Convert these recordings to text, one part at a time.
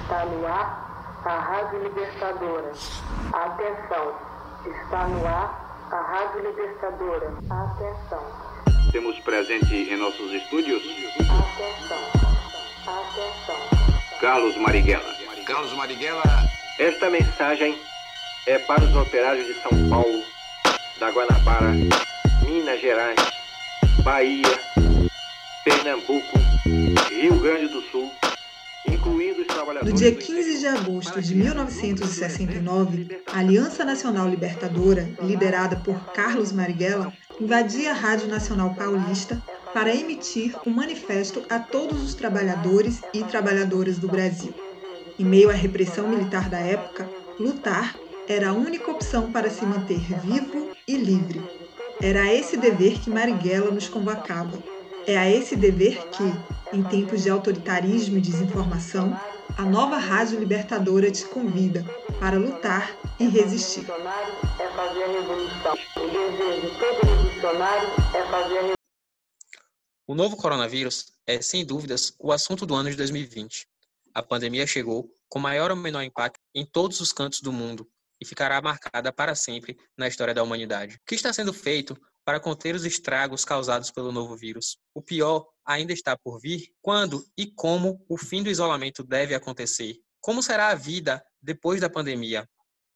Está no ar a Rádio Libertadora. Atenção, está no ar a Rádio Libertadora. Atenção. Temos presente em nossos estúdios. Atenção. Atenção. Carlos Marighella. Carlos Marighella. Esta mensagem é para os operários de São Paulo, da Guanabara, Minas Gerais, Bahia, Pernambuco, Rio Grande do Sul. No dia 15 de agosto de 1969, a Aliança Nacional Libertadora, liderada por Carlos Marighella, invadia a Rádio Nacional Paulista para emitir um manifesto a todos os trabalhadores e trabalhadoras do Brasil. Em meio à repressão militar da época, lutar era a única opção para se manter vivo e livre. Era a esse dever que Marighella nos convocava. É a esse dever que, em tempos de autoritarismo e desinformação, a nova Rádio Libertadora te convida para lutar e resistir. O novo coronavírus é, sem dúvidas, o assunto do ano de 2020. A pandemia chegou com maior ou menor impacto em todos os cantos do mundo e ficará marcada para sempre na história da humanidade. O que está sendo feito para conter os estragos causados pelo novo vírus? O pior ainda está por vir. Quando e como o fim do isolamento deve acontecer? Como será a vida depois da pandemia?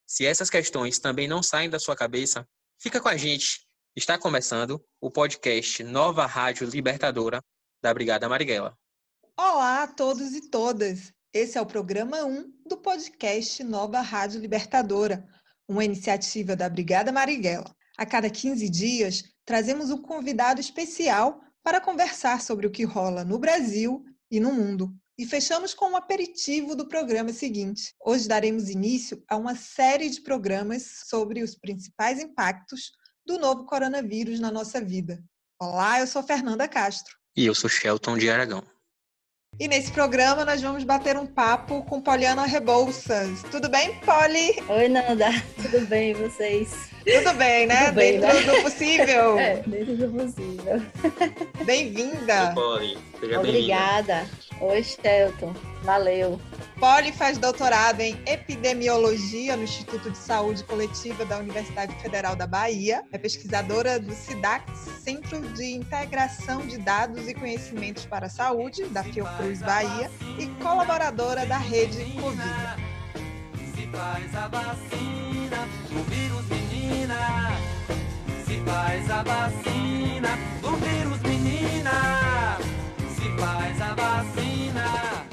Se essas questões também não saem da sua cabeça, fica com a gente. Está começando o podcast Nova Rádio Libertadora da Brigada Marighella. Olá a todos e todas! Esse é o programa 1 do podcast Nova Rádio Libertadora, uma iniciativa da Brigada Marighella. A cada 15 dias, trazemos um convidado especial para conversar sobre o que rola no Brasil e no mundo. E fechamos com um aperitivo do programa seguinte. Hoje daremos início a uma série de programas sobre os principais impactos do novo coronavírus na nossa vida. Olá, eu sou Fernanda Castro. E eu sou Shelton de Aragão. E nesse programa nós vamos bater um papo com Poliana Rebouças. Tudo bem, Poli? Oi, Nanda. Tudo bem, vocês? Tudo bem, né? Tudo bem, dentro né? do possível. É, dentro do possível. Bem-vinda. Polly, seja bem-vinda. Obrigada. Oi, Shelton. Valeu. Poli faz doutorado em epidemiologia no Instituto de Saúde Coletiva da Universidade Federal da Bahia. É pesquisadora do SIDAX, Centro de Integração de Dados e Conhecimentos para a Saúde, da Fiocruz Bahia, e colaboradora da rede Covid. Menina. Se faz a vacina, o vírus menina. Se faz a vacina.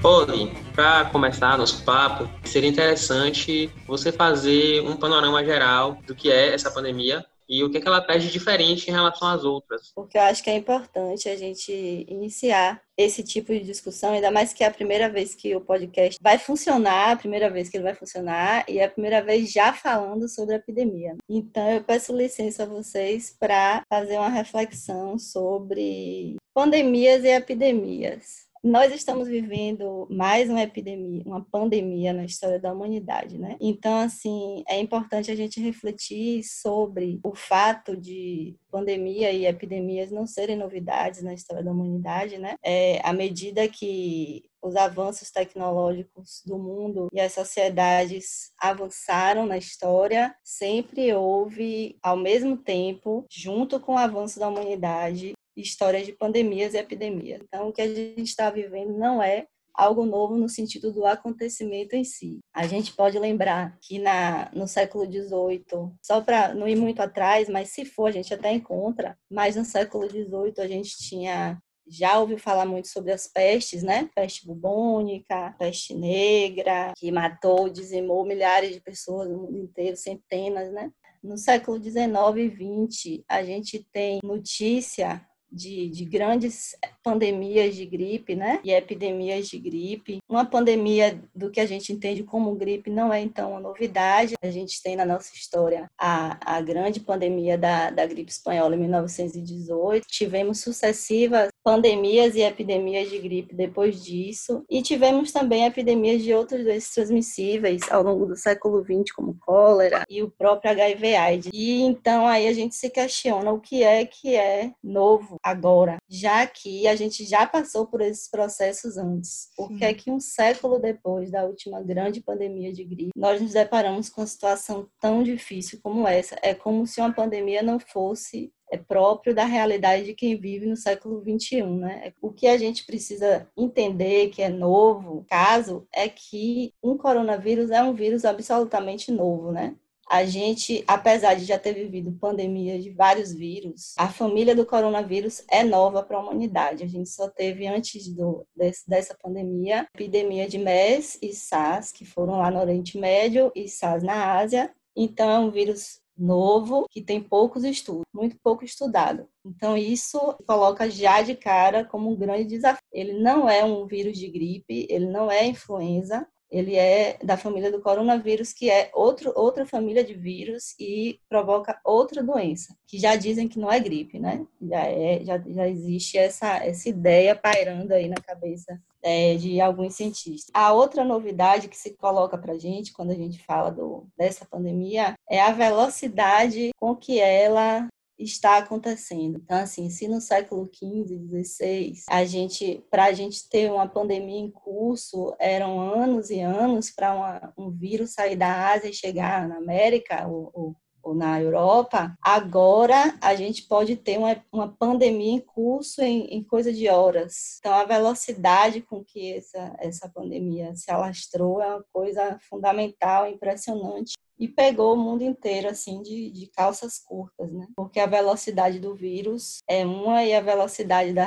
Polly, para começar nosso papo, seria interessante você fazer um panorama geral do que é essa pandemia e o que, é que ela traz de diferente em relação às outras. Porque eu acho que é importante a gente iniciar esse tipo de discussão, ainda mais que é a primeira vez que o podcast vai funcionar, a primeira vez que ele vai funcionar, e é a primeira vez já falando sobre a epidemia. Então, eu peço licença a vocês para fazer uma reflexão sobre pandemias e epidemias. Nós estamos vivendo mais uma epidemia, uma pandemia na história da humanidade, né? Então, assim, é importante a gente refletir sobre o fato de pandemia e epidemias não serem novidades na história da humanidade, né? É, à medida que os avanços tecnológicos do mundo e as sociedades avançaram na história, sempre houve, ao mesmo tempo, junto com o avanço da humanidade, histórias de pandemias e epidemias. Então, o que a gente está vivendo não é algo novo no sentido do acontecimento em si. A gente pode lembrar que na, no século XVIII, só para não ir muito atrás, mas se for, a gente até encontra, mas no século XVIII a gente tinha já ouviu falar muito sobre as pestes, né? Peste bubônica, peste negra, que matou, dizimou milhares de pessoas no mundo inteiro, centenas, né? No século XIX e XX, a gente tem notícia de, de, grandes pandemias de gripe, né? E epidemias de gripe. Uma pandemia do que a gente entende como gripe não é, então, uma novidade. A gente tem na nossa história a, a grande pandemia da, da gripe espanhola em 1918. Tivemos sucessivas pandemias e epidemias de gripe depois disso, e tivemos também epidemias de outras doenças transmissíveis ao longo do século XX, como cólera e o próprio HIV/AIDS. E então aí a gente se questiona o que é que é novo agora, já que a gente já passou por esses processos antes. Por que é que um século depois da última grande pandemia de gripe, nós nos deparamos com uma situação tão difícil como essa? É como se uma pandemia não fosse é próprio da realidade de quem vive no século XXI, né? O que a gente precisa entender que é novo, caso, é que um coronavírus é um vírus absolutamente novo, né? A gente, apesar de já ter vivido pandemia de vários vírus, a família do coronavírus é nova para a humanidade. A gente só teve antes do, desse, dessa pandemia, epidemia de MERS e SARS, que foram lá no Oriente Médio, e SARS na Ásia. Então, é um vírus novo, que tem poucos estudos, muito pouco estudado. Então, isso coloca já de cara como um grande desafio. Ele não é um vírus de gripe, ele não é influenza, ele é da família do coronavírus, que é outro, outra família de vírus e provoca outra doença, que já dizem que não é gripe, né? Já, é, já, já existe essa, essa ideia pairando aí na cabeça é, de alguns cientistas. A outra novidade que se coloca para a gente quando a gente fala do, dessa pandemia é a velocidade com que ela está acontecendo. Então, assim, se no século XV, XVI, a gente, para a gente ter uma pandemia em curso, eram anos e anos para um vírus sair da Ásia e chegar na América ou, ou ou na Europa, agora a gente pode ter uma, uma pandemia em curso em, em coisa de horas. Então, a velocidade com que essa, essa pandemia se alastrou é uma coisa fundamental, impressionante e pegou o mundo inteiro, assim, de, de calças curtas, né? Porque a velocidade do vírus é uma e a velocidade da,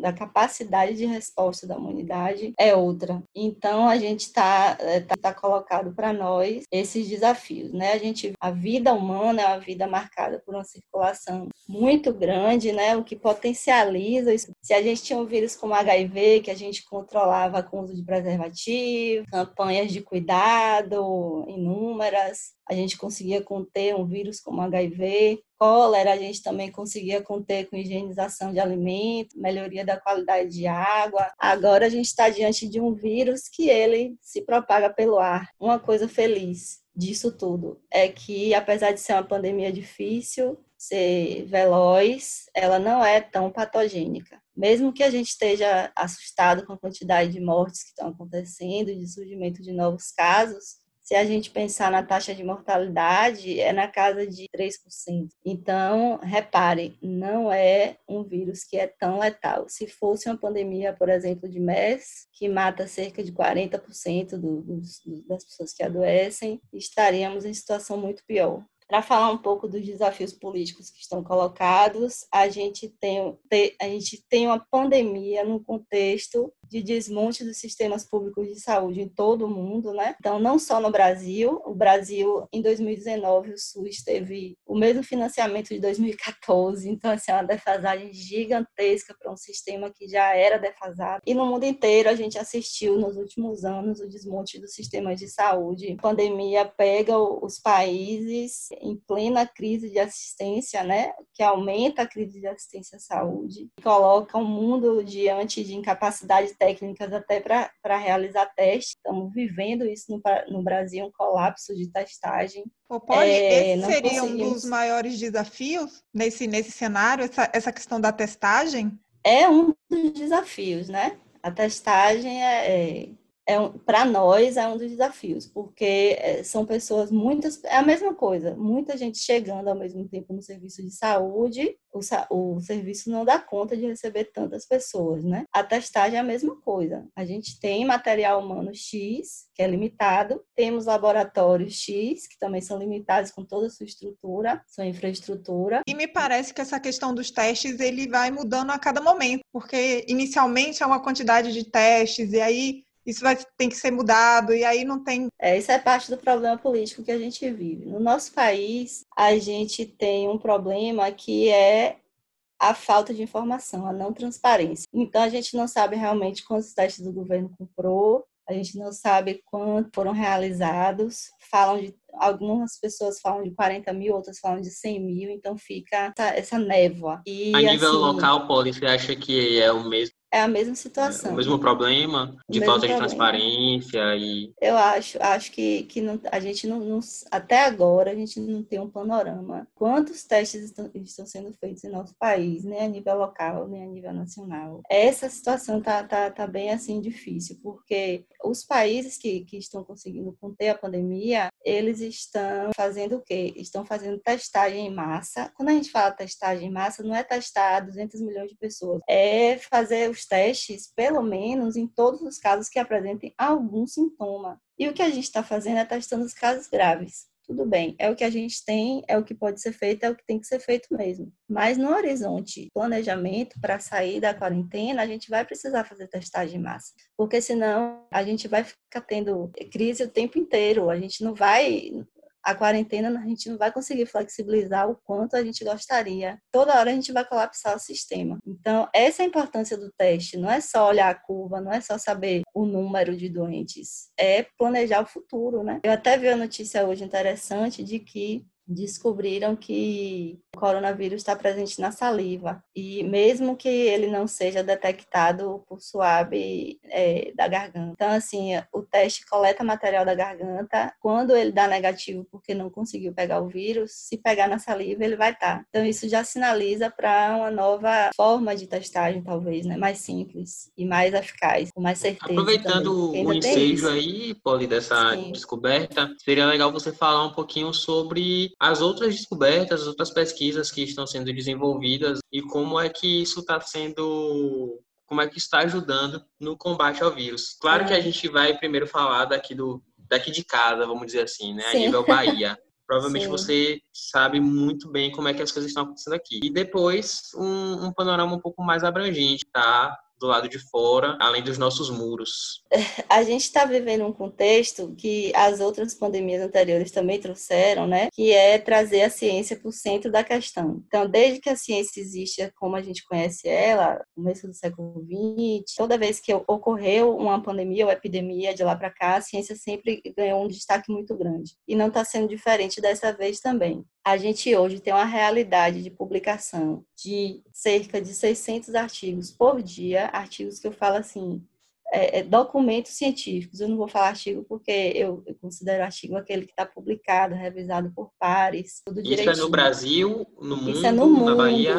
da capacidade de resposta da humanidade é outra. Então, a gente está é, tá, tá colocado para nós esses desafios, né? A gente, a vida humana é uma vida marcada por uma circulação muito grande, né? O que potencializa isso. Se a gente tinha um vírus como HIV, que a gente controlava com uso de preservativo, campanhas de cuidado inúmeras, a gente conseguia conter um vírus como HIV, cólera, a gente também conseguia conter com higienização de alimentos, melhoria da qualidade de água. Agora a gente está diante de um vírus que ele se propaga pelo ar. Uma coisa feliz disso tudo é que, apesar de ser uma pandemia difícil, ser veloz, ela não é tão patogênica. Mesmo que a gente esteja assustado com a quantidade de mortes que estão acontecendo, de surgimento de novos casos, se a gente pensar na taxa de mortalidade, é na casa de 3%. Então, reparem, não é um vírus que é tão letal. Se fosse uma pandemia, por exemplo, de MERS, que mata cerca de 40% do, dos, das pessoas que adoecem, estaríamos em situação muito pior. Para falar um pouco dos desafios políticos que estão colocados, a gente tem, a gente tem uma pandemia num contexto de desmonte dos sistemas públicos de saúde em todo o mundo, né? Então, não só no Brasil, o Brasil, em 2019, o SUS teve o mesmo financiamento de 2014, então, assim, é uma defasagem gigantesca para um sistema que já era defasado. E no mundo inteiro, a gente assistiu nos últimos anos o desmonte dos sistemas de saúde. A pandemia pega os países em plena crise de assistência, né? Que aumenta a crise de assistência à saúde, coloca o mundo diante de incapacidade técnicas até para realizar testes. Estamos vivendo isso no, no Brasil, um colapso de testagem. Polly, é, esse seria um dos maiores desafios nesse, nesse cenário, essa, essa questão da testagem? É um dos desafios, né? A testagem é, é é um, para nós é um dos desafios, porque é, são pessoas muitas é a mesma coisa, muita gente chegando ao mesmo tempo no serviço de saúde, o, o serviço não dá conta de receber tantas pessoas, né? A testagem é a mesma coisa. A gente tem material humano X, que é limitado, temos laboratórios X, que também são limitados com toda a sua estrutura, sua infraestrutura. E me parece que essa questão dos testes ele vai mudando a cada momento, porque inicialmente é uma quantidade de testes e aí isso vai tem que ser mudado e aí não tem. É, isso é parte do problema político que a gente vive. No nosso país, a gente tem um problema que é a falta de informação, a não transparência. Então a gente não sabe realmente quantos testes o governo comprou, a gente não sabe quantos foram realizados. Falam de algumas pessoas falam de 40 mil, outras falam de 100 mil, então fica essa, essa névoa. E, a nível assim, local, Paulo, você acha que é o mesmo é a mesma situação. É o mesmo problema de falta de transparência e eu acho acho que, que não, a gente não, não, até agora a gente não tem um panorama quantos testes estão, estão sendo feitos em nosso país nem a nível local nem a nível nacional. Essa situação tá, tá, tá bem assim difícil porque os países que, que estão conseguindo conter a pandemia eles estão fazendo o quê? Estão fazendo testagem em massa. Quando a gente fala testagem em massa não é testar 200 milhões de pessoas é fazer os testes, pelo menos em todos os casos que apresentem algum sintoma. E o que a gente está fazendo é testando os casos graves. Tudo bem, é o que a gente tem, é o que pode ser feito, é o que tem que ser feito mesmo. Mas no horizonte planejamento para sair da quarentena, a gente vai precisar fazer testagem em massa, porque senão a gente vai ficar tendo crise o tempo inteiro. A gente não vai a quarentena a gente não vai conseguir flexibilizar o quanto a gente gostaria. Toda hora a gente vai colapsar o sistema. Então, essa é a importância do teste. Não é só olhar a curva, não é só saber o número de doentes, é planejar o futuro, né? Eu até vi a notícia hoje interessante de que descobriram que o coronavírus está presente na saliva e mesmo que ele não seja detectado por suave é, da garganta. Então, assim, o teste coleta material da garganta. Quando ele dá negativo porque não conseguiu pegar o vírus, se pegar na saliva, ele vai estar. Tá. Então, isso já sinaliza para uma nova forma de testagem, talvez, né? Mais simples e mais eficaz, com mais certeza. Aproveitando o ensejo aí, Poli, dessa Sim. descoberta, seria legal você falar um pouquinho sobre as outras descobertas, as outras pesquisas que estão sendo desenvolvidas e como é que isso está sendo como é que está ajudando no combate ao vírus. Claro é. que a gente vai primeiro falar daqui do daqui de casa, vamos dizer assim, né, Sim. a nível Bahia. Provavelmente Sim. você sabe muito bem como é que as coisas estão acontecendo aqui. E depois um, um panorama um pouco mais abrangente, tá? Do lado de fora, além dos nossos muros. A gente está vivendo um contexto que as outras pandemias anteriores também trouxeram, né? Que é trazer a ciência para o centro da questão. Então, desde que a ciência existe como a gente conhece ela, no começo do século XX, toda vez que ocorreu uma pandemia ou epidemia de lá para cá, a ciência sempre ganhou um destaque muito grande. E não está sendo diferente dessa vez também a gente hoje tem uma realidade de publicação de cerca de 600 artigos por dia, artigos que eu falo assim, é, é, documentos científicos. Eu não vou falar artigo porque eu, eu considero artigo aquele que está publicado, revisado por pares, tudo isso direitinho. Isso é no Brasil, no mundo, isso é no mundo. na Bahia?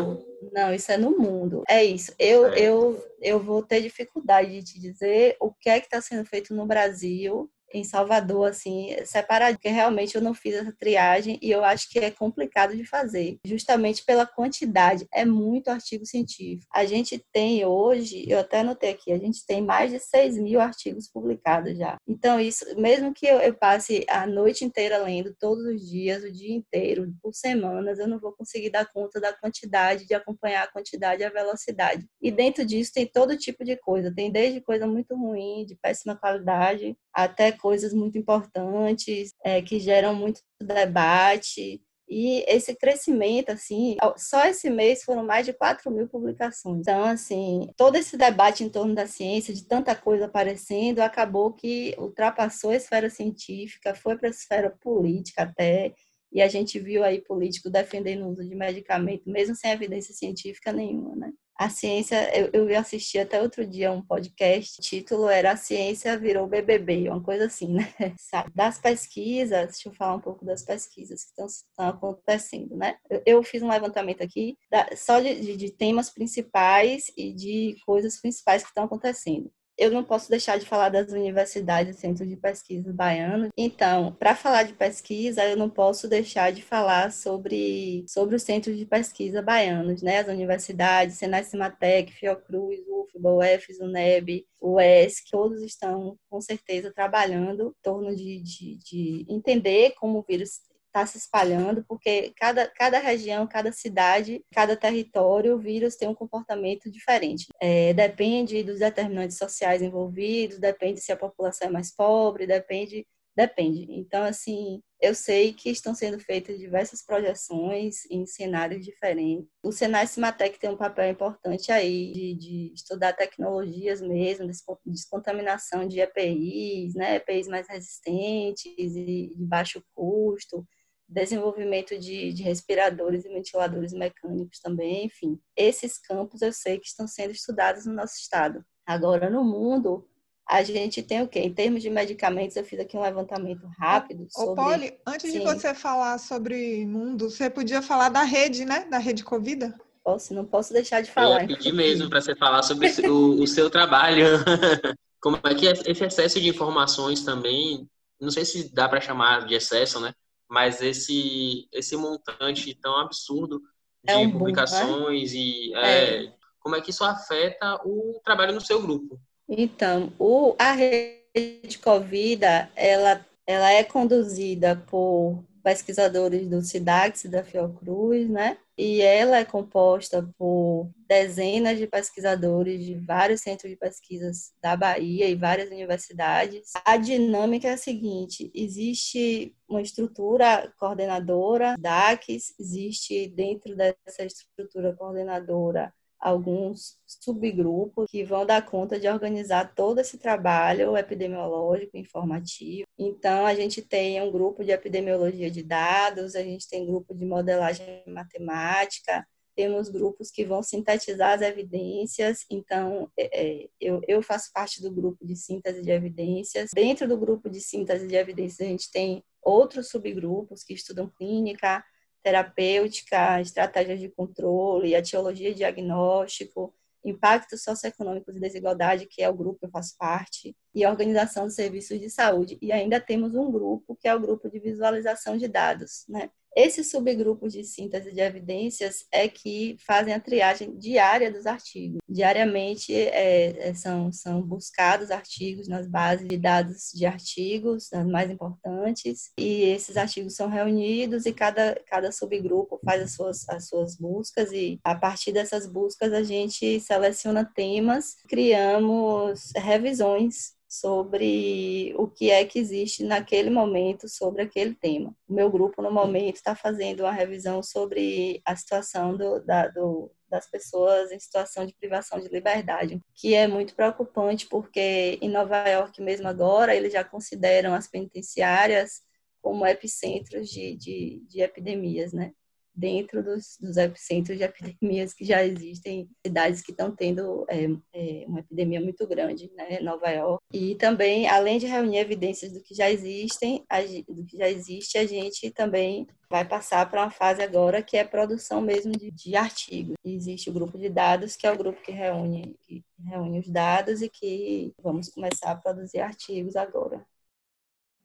Não, isso é no mundo. É isso. Eu, é. eu, eu vou ter dificuldade de te dizer o que é que está sendo feito no Brasil em Salvador, assim, separado, porque realmente eu não fiz essa triagem e eu acho que é complicado de fazer, justamente pela quantidade, é muito artigo científico. A gente tem hoje, eu até anotei aqui, a gente tem mais de 6 mil artigos publicados já. Então, isso, mesmo que eu, eu passe a noite inteira lendo, todos os dias, o dia inteiro, por semanas, eu não vou conseguir dar conta da quantidade, de acompanhar a quantidade e a velocidade. E dentro disso tem todo tipo de coisa, tem desde coisa muito ruim, de péssima qualidade, até coisas muito importantes, é, que geram muito debate. E esse crescimento, assim, só esse mês foram mais de 4 mil publicações. Então, assim, todo esse debate em torno da ciência, de tanta coisa aparecendo, acabou que ultrapassou a esfera científica, foi para a esfera política até, e a gente viu aí político defendendo o uso de medicamento, mesmo sem evidência científica nenhuma, né? A ciência, eu, eu assisti até outro dia um podcast, o título era A Ciência Virou BBB, uma coisa assim, né? Das pesquisas, deixa eu falar um pouco das pesquisas que estão, estão acontecendo, né? Eu, eu, fiz um levantamento aqui da, só de, de, de temas principais e de coisas principais que estão acontecendo eu não posso deixar de falar das universidades e centros de pesquisa baianos. Então, para falar de pesquisa, eu não posso deixar de falar sobre, sobre os centros de pesquisa baianos, né? As universidades, Senai Cimatec, Fiocruz, UFBA, UF, UNEB, UESC, todos estão, com certeza, trabalhando em torno de, de, de entender como o vírus está se espalhando, porque cada, cada região, cada cidade, cada território, o vírus tem um comportamento diferente. É, depende dos determinantes sociais envolvidos, depende se a população é mais pobre, depende Depende. Então, assim, eu sei que estão sendo feitas diversas projeções em cenários diferentes. O Senai Cimatec tem um papel importante aí de, de estudar tecnologias mesmo, descontaminação de EPIs, né, EPIs mais resistentes e de baixo custo, desenvolvimento de, de respiradores e ventiladores mecânicos também, enfim. Esses campos eu sei que estão sendo estudados no nosso estado. Agora, no mundo, a gente tem o quê? Em termos de medicamentos, eu fiz aqui um levantamento rápido. Sobre... Ô, Polly, antes Sim. de você falar sobre mundo, você podia falar da rede, né? Da rede Covida? Posso, não posso deixar de falar. Eu pedi mesmo para você falar sobre o, o seu trabalho. Como é que é esse excesso de informações também, não sei se dá para chamar de excesso, né? Mas esse, esse montante tão absurdo de é um publicações boom, né? e é, é. como é que isso afeta o trabalho no seu grupo? Então, o, a rede Covida, ela, ela é conduzida por pesquisadores do SIDAX e da Fiocruz, né? E ela é composta por dezenas de pesquisadores de vários centros de pesquisas da Bahia e várias universidades. A dinâmica é a seguinte: existe uma estrutura coordenadora, DACs, existe dentro dessa estrutura coordenadora alguns subgrupos que vão dar conta de organizar todo esse trabalho epidemiológico, informativo. Então, a gente tem um grupo de epidemiologia de dados, a gente tem grupo de modelagem matemática, temos grupos que vão sintetizar as evidências, então é, é, eu, eu faço parte do grupo de síntese de evidências. Dentro do grupo de síntese de evidências, a gente tem outros subgrupos que estudam clínica, terapêutica, estratégias de controle, etiologia diagnóstico, impactos socioeconômicos e desigualdade, que é o grupo que eu faço parte, e organização dos serviços de saúde. E ainda temos um grupo, que é o grupo de visualização de dados, né? Esses subgrupos de síntese de evidências é que fazem a triagem diária dos artigos. Diariamente é, é, são, são buscados artigos nas bases de dados de artigos, as mais importantes, e esses artigos são reunidos e cada, cada subgrupo faz as suas, as suas buscas, e a partir dessas buscas a gente seleciona temas, criamos revisões sobre o que é que existe naquele momento sobre aquele tema. O meu grupo, no momento, está fazendo uma revisão sobre a situação do, da, do, das pessoas em situação de privação de liberdade, que é muito preocupante porque em Nova York mesmo agora eles já consideram as penitenciárias como epicentros de, de, de epidemias, né? Dentro dos, dos, epicentros de epidemias que já existem, cidades que estão tendo é, é, uma epidemia muito grande, né, Nova York. E também, além de reunir evidências do que já existem, a, do que já existe, a gente também vai passar para uma fase agora que é produção mesmo de, de artigos. existe o grupo de dados, que é o grupo que reúne, que reúne os dados e que vamos começar a produzir artigos agora.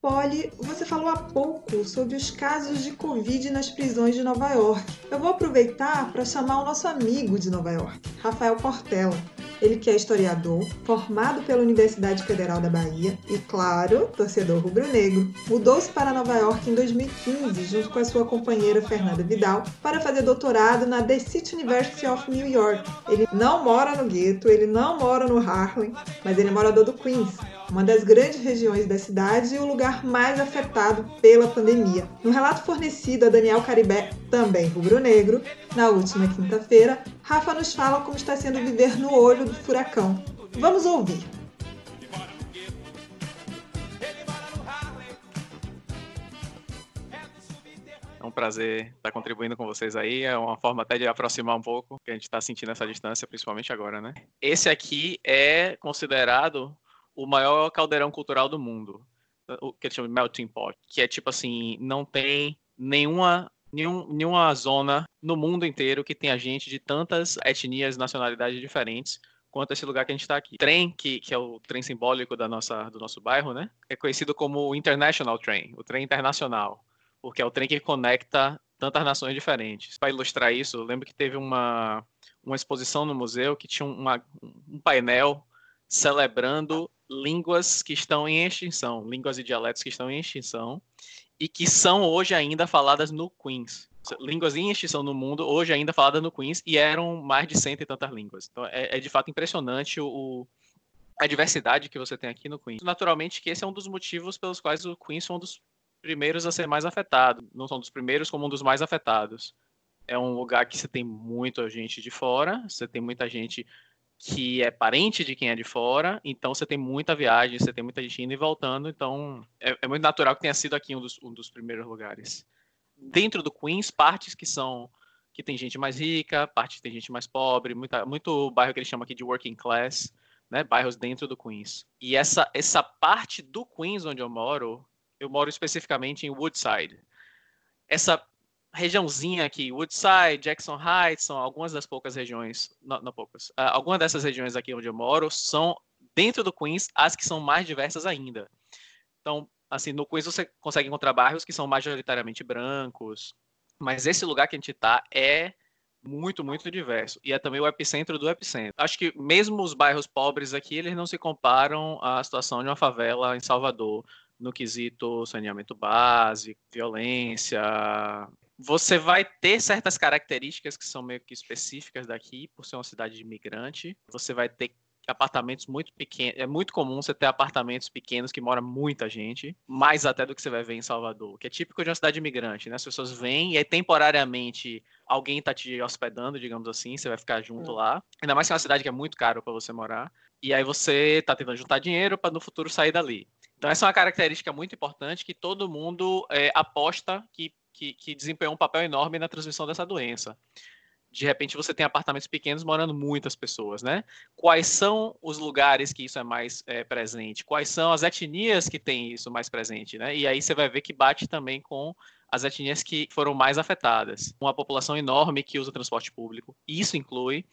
Polly, você falou há pouco sobre os casos de Covid nas prisões de Nova York. Eu vou aproveitar para chamar o nosso amigo de Nova York, Rafael Portela. Ele que é historiador, formado pela Universidade Federal da Bahia e, claro, torcedor rubro-negro. Mudou-se para Nova York em 2015, junto com a sua companheira Fernanda Vidal, para fazer doutorado na The City University of New York. Ele não mora no gueto, ele não mora no Harlem, mas ele é morador do Queens, uma das grandes regiões da cidade e o lugar mais afetado pela pandemia. No relato fornecido a Daniel Caribé, também rubro-negro, na última quinta-feira, Rafa nos fala como está sendo viver no olho do furacão. Vamos ouvir. É um prazer estar contribuindo com vocês aí. É uma forma até de aproximar um pouco, que a gente está sentindo essa distância, principalmente agora, né? Esse aqui é considerado o maior caldeirão cultural do mundo, o que eles chamam de melting pot, que é tipo assim, não tem nenhuma nenhum, nenhuma zona no mundo inteiro que tenha gente de tantas etnias, nacionalidades diferentes quanto esse lugar que a gente está aqui. Trem, que, que é o trem simbólico da nossa, do nosso bairro, né? É conhecido como o International Train, o trem internacional, porque é o trem que conecta tantas nações diferentes. Para ilustrar isso, eu lembro que teve uma, uma exposição no museu que tinha uma, um painel celebrando línguas que estão em extinção, línguas e dialetos que estão em extinção e que são hoje ainda faladas no Queens. Línguas em extinção no mundo, hoje ainda faladas no Queens, e eram mais de cento e tantas línguas. Então é, é de fato impressionante o, a diversidade que você tem aqui no Queens. Naturalmente que esse é um dos motivos pelos quais o Queens foi um dos primeiros a ser mais afetado. Não são dos primeiros, como um dos mais afetados. É um lugar que você tem muita gente de fora, você tem muita gente que é parente de quem é de fora, então você tem muita viagem, você tem muita gente indo e voltando, então é, é muito natural que tenha sido aqui um dos, um dos primeiros lugares. Dentro do Queens, partes que são que tem gente mais rica, partes que tem gente mais pobre, muita, muito bairro que eles chamam aqui de working class, né, bairros dentro do Queens. E essa, essa parte do Queens onde eu moro, eu moro especificamente em Woodside. Essa regiãozinha aqui, Woodside, Jackson Heights, são algumas das poucas regiões, não, não poucas, uh, algumas dessas regiões aqui onde eu moro são dentro do Queens as que são mais diversas ainda. Então, assim, no Queens você consegue encontrar bairros que são majoritariamente brancos, mas esse lugar que a gente está é muito, muito diverso. E é também o epicentro do epicentro. Acho que mesmo os bairros pobres aqui, eles não se comparam à situação de uma favela em Salvador, no quesito saneamento básico, violência, você vai ter certas características que são meio que específicas daqui, por ser uma cidade de imigrante. Você vai ter apartamentos muito pequenos. É muito comum você ter apartamentos pequenos que mora muita gente, mais até do que você vai ver em Salvador, que é típico de uma cidade imigrante, né? As pessoas vêm e aí temporariamente alguém tá te hospedando, digamos assim, você vai ficar junto hum. lá. Ainda mais que é uma cidade que é muito caro para você morar. E aí você tá tentando juntar dinheiro para no futuro sair dali. Então essa é uma característica muito importante que todo mundo é, aposta que que, que desempenhou um papel enorme na transmissão dessa doença. De repente você tem apartamentos pequenos morando muitas pessoas, né? Quais são os lugares que isso é mais é, presente? Quais são as etnias que têm isso mais presente, né? E aí você vai ver que bate também com as etnias que foram mais afetadas. Uma população enorme que usa transporte público. Isso inclui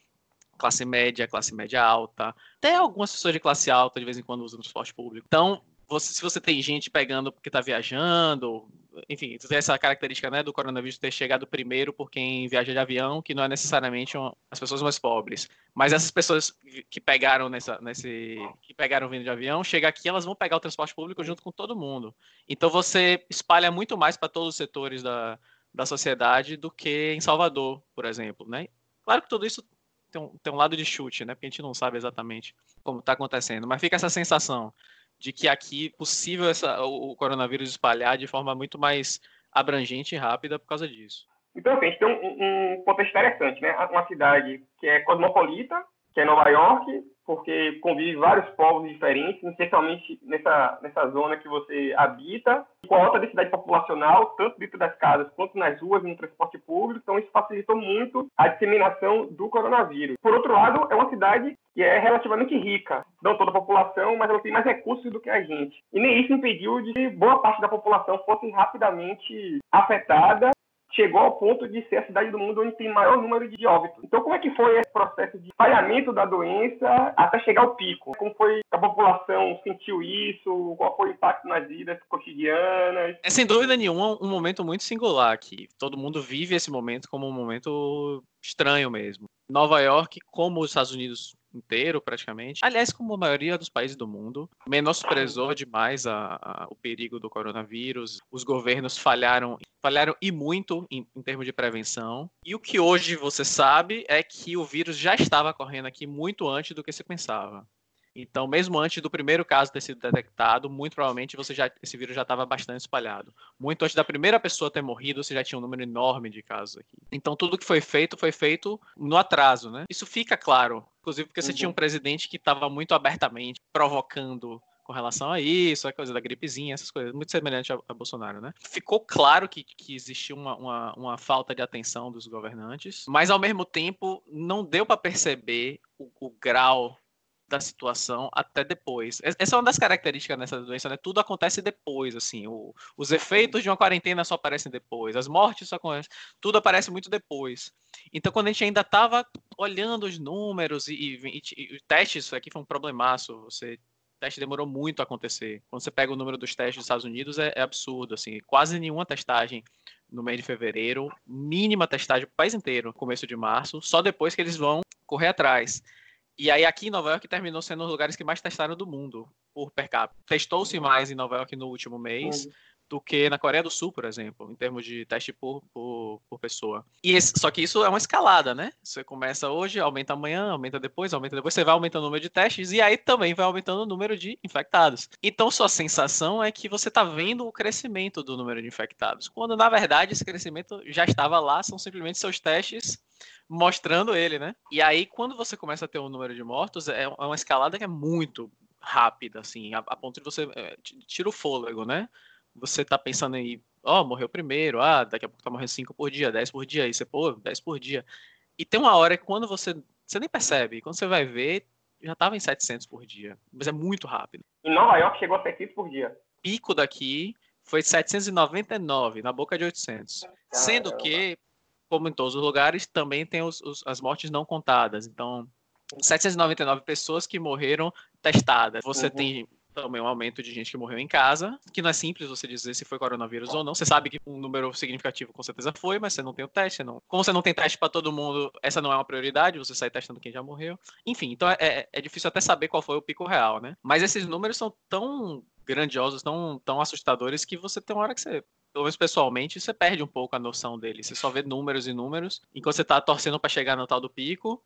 classe média, classe média alta, até algumas pessoas de classe alta de vez em quando usam transporte público. Então, você, se você tem gente pegando porque está viajando, enfim, tem essa característica né, do coronavírus ter chegado primeiro por quem viaja de avião, que não é necessariamente uma, as pessoas mais pobres. Mas essas pessoas que pegaram nessa, nesse, que pegaram vindo de avião, chega aqui, elas vão pegar o transporte público junto com todo mundo. Então você espalha muito mais para todos os setores da, da sociedade do que em Salvador, por exemplo, né? Claro que tudo isso tem um, tem um lado de chute, né? Porque a gente não sabe exatamente como está acontecendo, mas fica essa sensação de que aqui é possível essa, o coronavírus espalhar de forma muito mais abrangente e rápida por causa disso. Então, assim, a gente tem um, um contexto interessante, né? Uma cidade que é cosmopolita, que é Nova York, porque convive vários povos diferentes, especialmente nessa, nessa zona que você habita, com alta densidade populacional, tanto dentro das casas quanto nas ruas e no transporte público, então isso facilitou muito a disseminação do coronavírus. Por outro lado, é uma cidade que é relativamente rica, não toda a população, mas ela tem mais recursos do que a gente. E nem isso impediu de que boa parte da população fosse rapidamente afetada chegou ao ponto de ser a cidade do mundo onde tem maior número de óbitos. Então, como é que foi esse processo de espalhamento da doença até chegar ao pico? Como foi que a população sentiu isso? Qual foi o impacto nas vidas cotidianas? É sem dúvida nenhuma um momento muito singular aqui. Todo mundo vive esse momento como um momento estranho mesmo. Nova York, como os Estados Unidos inteiro, praticamente. Aliás, como a maioria dos países do mundo, menosprezou demais a, a, o perigo do coronavírus. Os governos falharam, falharam e muito em, em termos de prevenção. E o que hoje você sabe é que o vírus já estava correndo aqui muito antes do que se pensava. Então, mesmo antes do primeiro caso ter sido detectado, muito provavelmente você já, esse vírus já estava bastante espalhado. Muito antes da primeira pessoa ter morrido, você já tinha um número enorme de casos aqui. Então, tudo que foi feito foi feito no atraso, né? Isso fica claro, inclusive porque você tinha um uhum. presidente que estava muito abertamente provocando com relação a isso, a coisa da gripezinha, essas coisas, muito semelhante a, a Bolsonaro, né? Ficou claro que, que existia uma, uma, uma, falta de atenção dos governantes, mas ao mesmo tempo não deu para perceber o, o grau da situação até depois. Essa é uma das características dessa doença, né? Tudo acontece depois, assim. O, os efeitos de uma quarentena só aparecem depois, as mortes só acontecem, tudo aparece muito depois. Então, quando a gente ainda estava olhando os números e, e, e, o teste, isso aqui foi um problemaço. Você, o teste demorou muito a acontecer. Quando você pega o número dos testes dos Estados Unidos, é, é absurdo, assim. Quase nenhuma testagem no mês de fevereiro, mínima testagem para o país inteiro, começo de março, só depois que eles vão correr atrás. E aí aqui em Nova York terminou sendo um dos lugares que mais testaram do mundo por per capita. Testou-se mais em Nova York no último mês uhum. do que na Coreia do Sul, por exemplo, em termos de teste por, por por, por pessoa. E esse, só que isso é uma escalada, né? Você começa hoje, aumenta amanhã, aumenta depois, aumenta depois, você vai aumentando o número de testes e aí também vai aumentando o número de infectados. Então sua sensação é que você está vendo o crescimento do número de infectados, quando na verdade esse crescimento já estava lá, são simplesmente seus testes mostrando ele, né? E aí, quando você começa a ter um número de mortos, é uma escalada que é muito rápida, assim, a, a ponto de você é, tira o fôlego, né? Você tá pensando aí, ó, oh, morreu primeiro, ah, daqui a pouco tá morrendo 5 por dia, 10 por dia, aí você, pô, 10 por dia. E tem uma hora que quando você, você nem percebe, quando você vai ver, já tava em 700 por dia, mas é muito rápido. Em Nova York chegou a 700 por dia. Pico daqui foi 799, na boca de 800. Caramba. Sendo que como em todos os lugares, também tem os, os, as mortes não contadas. Então, 799 pessoas que morreram testadas. Você uhum. tem também um aumento de gente que morreu em casa, que não é simples você dizer se foi coronavírus ou não. Você sabe que um número significativo com certeza foi, mas você não tem o teste. Não. Como você não tem teste para todo mundo, essa não é uma prioridade, você sai testando quem já morreu. Enfim, então é, é, é difícil até saber qual foi o pico real, né? Mas esses números são tão grandiosos, tão, tão assustadores, que você tem uma hora que você pelo menos pessoalmente, você perde um pouco a noção dele. Você só vê números e números, enquanto você tá torcendo para chegar no tal do pico,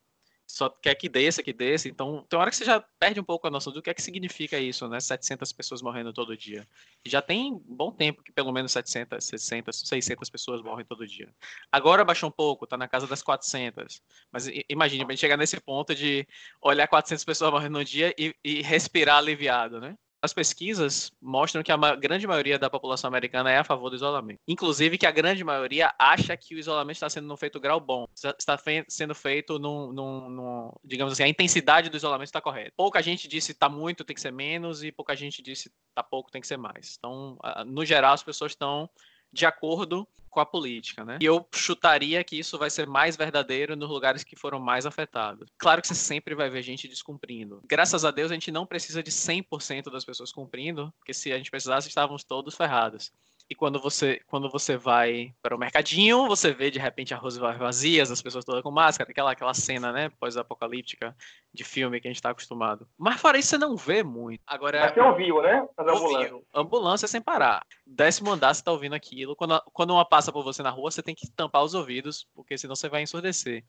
só quer que desça, que desça. Então, tem hora que você já perde um pouco a noção do que é que significa isso, né? 700 pessoas morrendo todo dia. E já tem bom tempo que pelo menos 700, 600, 600 pessoas morrem todo dia. Agora baixou um pouco, tá na casa das 400. Mas imagine, pra gente chegar nesse ponto de olhar 400 pessoas morrendo no dia e, e respirar aliviado, né? As pesquisas mostram que a grande maioria da população americana é a favor do isolamento. Inclusive que a grande maioria acha que o isolamento está sendo feito grau bom, está fe sendo feito num, num, num, digamos assim, a intensidade do isolamento está correta. Pouca gente disse está muito, tem que ser menos, e pouca gente disse está pouco, tem que ser mais. Então, no geral, as pessoas estão de acordo com a política, né? E eu chutaria que isso vai ser mais verdadeiro nos lugares que foram mais afetados. Claro que você sempre vai ver gente descumprindo. Graças a Deus a gente não precisa de 100% das pessoas cumprindo, porque se a gente precisasse estávamos todos ferrados. E quando você, quando você vai para o mercadinho, você vê de repente arroz vazias, as pessoas todas com máscara, aquela, aquela cena, né, pós-apocalíptica de filme que a gente está acostumado. Mas fora isso, você não vê muito. Agora, Mas você ouviu, né? As ambulâncias. Ambulância sem parar. Décimo andar, você está ouvindo aquilo. Quando, quando uma passa por você na rua, você tem que tampar os ouvidos, porque senão você vai ensurdecer.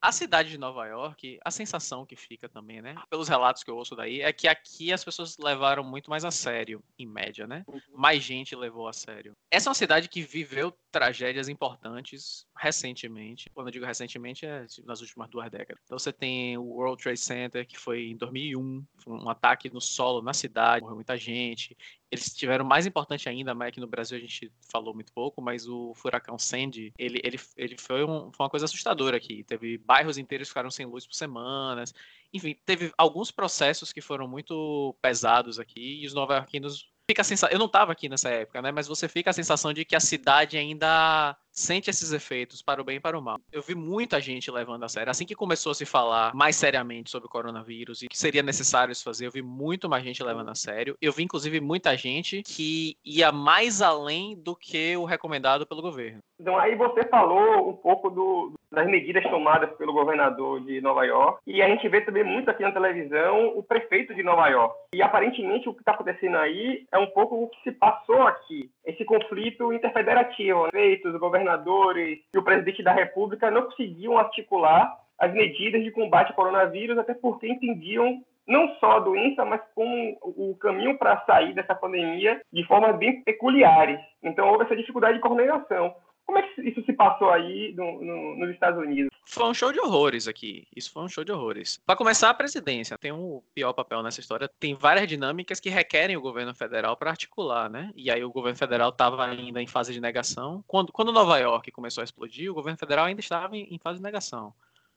A cidade de Nova York, a sensação que fica também, né? Pelos relatos que eu ouço daí, é que aqui as pessoas levaram muito mais a sério, em média, né? Uhum. Mais gente levou a sério. Essa é uma cidade que viveu tragédias importantes recentemente. Quando eu digo recentemente, é nas últimas duas décadas. Então você tem o World Trade Center, que foi em 2001, foi um ataque no solo na cidade, morreu muita gente. Eles tiveram mais importante ainda, mas aqui no Brasil a gente falou muito pouco, mas o furacão Sandy, ele, ele, ele foi, um, foi uma coisa assustadora aqui. Teve bairros inteiros que ficaram sem luz por semanas. Enfim, teve alguns processos que foram muito pesados aqui e os nova-iorquinos fica a sensação, eu não estava aqui nessa época, né, mas você fica a sensação de que a cidade ainda sente esses efeitos para o bem e para o mal. Eu vi muita gente levando a sério. Assim que começou a se falar mais seriamente sobre o coronavírus e que seria necessário isso fazer, eu vi muito mais gente levando a sério. Eu vi, inclusive, muita gente que ia mais além do que o recomendado pelo governo. Então, aí você falou um pouco do, das medidas tomadas pelo governador de Nova York. E a gente vê também muito aqui na televisão o prefeito de Nova York. E aparentemente o que está acontecendo aí é um pouco o que se passou aqui. Esse conflito interfederativo. Feitos, o governador governadores e o presidente da República não conseguiam articular as medidas de combate ao coronavírus, até porque entendiam não só a doença, mas como o caminho para sair dessa pandemia de formas bem peculiares. Então houve essa dificuldade de coordenação. Como é que isso se passou aí no, no, nos Estados Unidos? Foi um show de horrores aqui. Isso foi um show de horrores. Para começar, a presidência tem um pior papel nessa história. Tem várias dinâmicas que requerem o governo federal para articular, né? E aí o governo federal estava ainda em fase de negação. Quando, quando Nova York começou a explodir, o governo federal ainda estava em, em fase de negação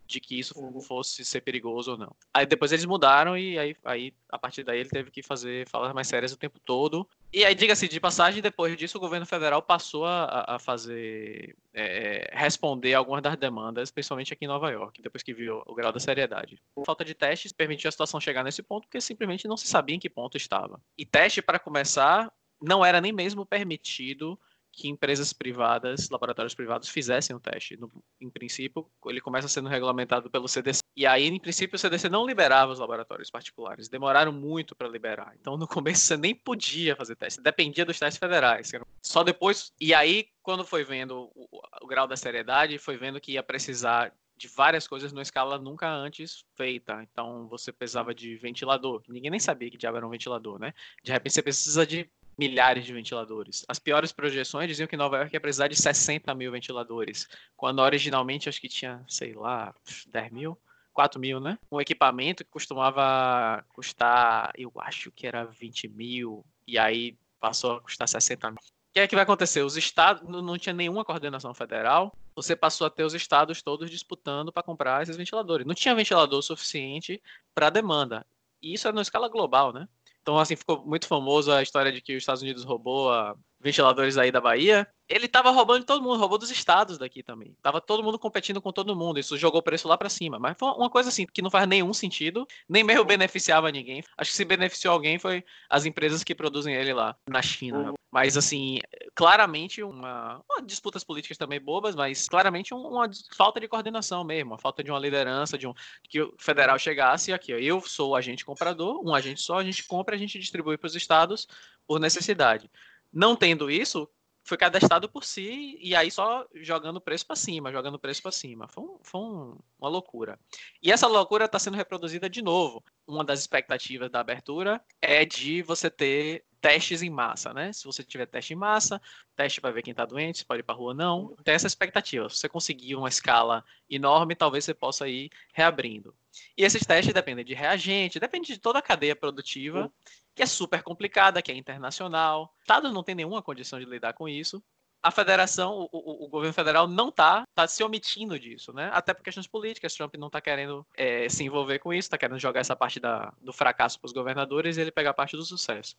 de que isso uhum. fosse ser perigoso ou não. Aí depois eles mudaram e aí, aí a partir daí ele teve que fazer falas mais sérias o tempo todo. E aí, diga-se de passagem, depois disso o governo federal passou a, a fazer, é, responder algumas das demandas, principalmente aqui em Nova York, depois que viu o grau da seriedade. Falta de testes permitiu a situação chegar nesse ponto, porque simplesmente não se sabia em que ponto estava. E teste, para começar, não era nem mesmo permitido que empresas privadas, laboratórios privados, fizessem o teste. No, em princípio, ele começa sendo regulamentado pelo CDC. E aí, em princípio, o CDC não liberava os laboratórios particulares. Demoraram muito para liberar. Então, no começo, você nem podia fazer teste. Dependia dos testes federais. Só depois. E aí, quando foi vendo o, o grau da seriedade, foi vendo que ia precisar de várias coisas numa escala nunca antes feita. Então, você precisava de ventilador. Ninguém nem sabia que diabo era um ventilador, né? De repente, você precisa de milhares de ventiladores. As piores projeções diziam que Nova York ia precisar de 60 mil ventiladores, quando originalmente acho que tinha, sei lá, 10 mil. 4 mil, né? Um equipamento que costumava custar, eu acho que era 20 mil, e aí passou a custar 60 mil. O que é que vai acontecer? Os estados, não tinha nenhuma coordenação federal, você passou a ter os estados todos disputando para comprar esses ventiladores. Não tinha ventilador suficiente para a demanda. E isso era na escala global, né? Então, assim, ficou muito famoso a história de que os Estados Unidos roubou a ventiladores aí da Bahia. Ele tava roubando de todo mundo, roubou dos estados daqui também. Tava todo mundo competindo com todo mundo. Isso jogou o preço lá para cima. Mas foi uma coisa assim que não faz nenhum sentido, nem mesmo beneficiava ninguém. Acho que se beneficiou alguém foi as empresas que produzem ele lá na China. Uhum. Mas assim, claramente uma, uma, disputas políticas também bobas, mas claramente uma falta de coordenação mesmo, uma falta de uma liderança, de um que o federal chegasse aqui, ó, eu sou o agente comprador, um agente só, a gente compra, a gente distribui para os estados por necessidade. Não tendo isso, foi cadastrado por si e aí só jogando preço para cima, jogando preço para cima. Foi, um, foi um, uma loucura. E essa loucura está sendo reproduzida de novo. Uma das expectativas da abertura é de você ter testes em massa, né? Se você tiver teste em massa, teste para ver quem está doente, se pode ir para rua ou não. Tem essa expectativa. Se você conseguir uma escala enorme, talvez você possa ir reabrindo. E esses testes dependem de reagente, depende de toda a cadeia produtiva que é super complicada, que é internacional. O Estado não tem nenhuma condição de lidar com isso. A federação, o, o, o governo federal não está tá se omitindo disso, né? Até por questões políticas. Trump não está querendo é, se envolver com isso, está querendo jogar essa parte da, do fracasso para os governadores e ele pegar a parte do sucesso.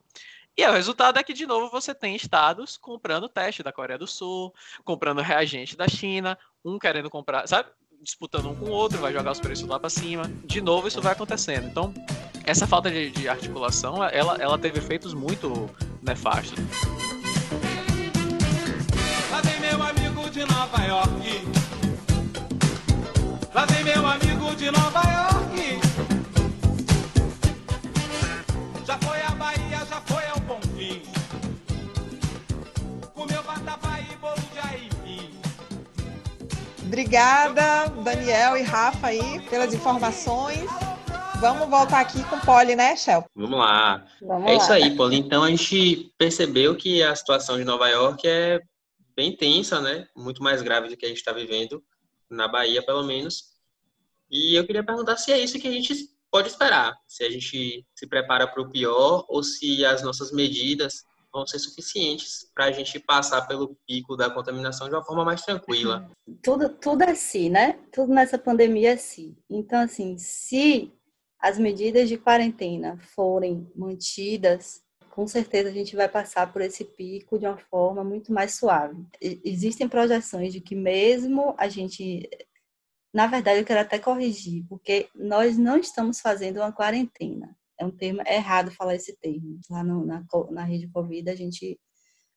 E o resultado é que, de novo, você tem estados comprando teste da Coreia do Sul, comprando reagente da China, um querendo comprar, sabe? Disputando um com o outro, vai jogar os preços lá para cima. De novo, isso vai acontecendo. Então, essa falta de, de articulação, ela, ela teve efeitos muito nefastos. Lá vem meu amigo de Nova York. Lá vem meu amigo de Nova York. Já foi a Bahia, já foi ao Bonfim. Comeu e bolo de aipim. Obrigada, Daniel e Rafa aí, pelas informações. Vamos voltar aqui com o Poli, né, Shel? Vamos lá. Vamos é lá. isso aí, Poli. Então a gente percebeu que a situação de Nova York é bem tensa, né? Muito mais grave do que a gente está vivendo na Bahia, pelo menos. E eu queria perguntar se é isso que a gente pode esperar, se a gente se prepara para o pior ou se as nossas medidas vão ser suficientes para a gente passar pelo pico da contaminação de uma forma mais tranquila. Tudo, tudo é si, né? Tudo nessa pandemia é si. Então, assim, se as medidas de quarentena forem mantidas, com certeza a gente vai passar por esse pico de uma forma muito mais suave. Existem projeções de que mesmo a gente na verdade, eu quero até corrigir, porque nós não estamos fazendo uma quarentena. É um termo é errado falar esse termo. Lá no, na, na rede Covid, a gente